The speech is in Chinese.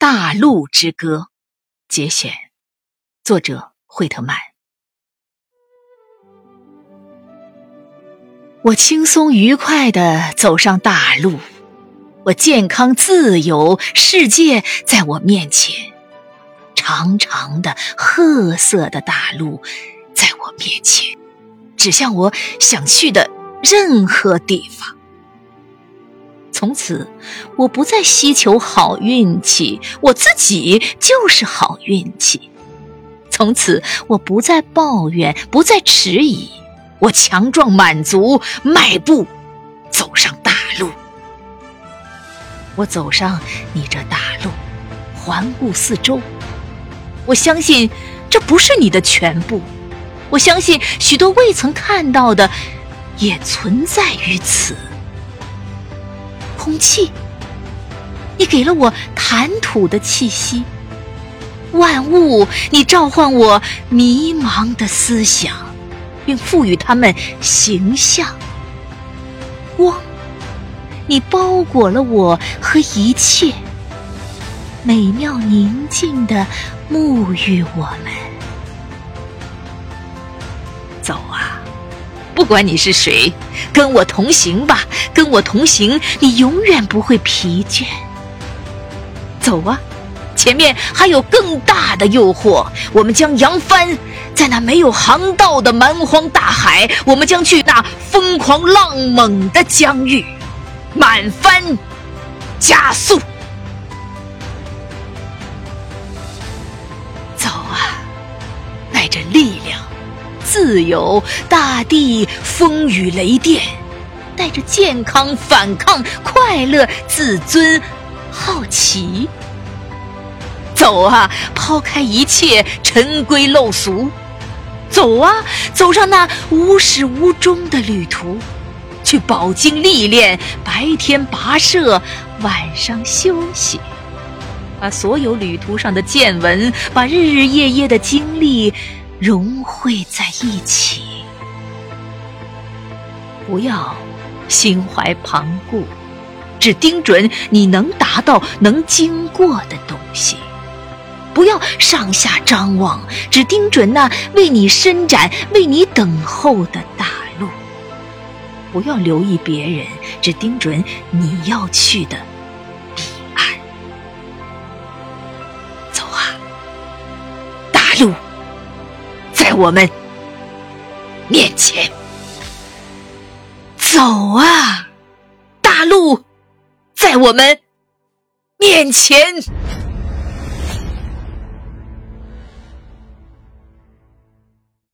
大陆之歌》节选，作者惠特曼。我轻松愉快地走上大路，我健康自由，世界在我面前，长长的褐色的大路在我面前，指向我想去的任何地方。从此，我不再希求好运气，我自己就是好运气。从此，我不再抱怨，不再迟疑，我强壮满足，迈步走上大路。我走上你这大路，环顾四周，我相信这不是你的全部，我相信许多未曾看到的也存在于此。空气，你给了我谈吐的气息；万物，你召唤我迷茫的思想，并赋予它们形象。光，你包裹了我和一切，美妙宁静的沐浴我们。走啊！不管你是谁，跟我同行吧，跟我同行，你永远不会疲倦。走啊，前面还有更大的诱惑，我们将扬帆在那没有航道的蛮荒大海，我们将去那疯狂浪猛的疆域，满帆加速。自由，大地，风雨雷电，带着健康、反抗、快乐、自尊、好奇，走啊！抛开一切尘归陋俗，走啊！走上那无始无终的旅途，去饱经历练，白天跋涉，晚上休息，把所有旅途上的见闻，把日日夜夜的经历。融汇在一起，不要心怀旁骛，只盯准你能达到、能经过的东西；不要上下张望，只盯准那为你伸展、为你等候的大路；不要留意别人，只盯准你要去的彼岸。走啊，大路！在我们面前，走啊，大路在我们面前。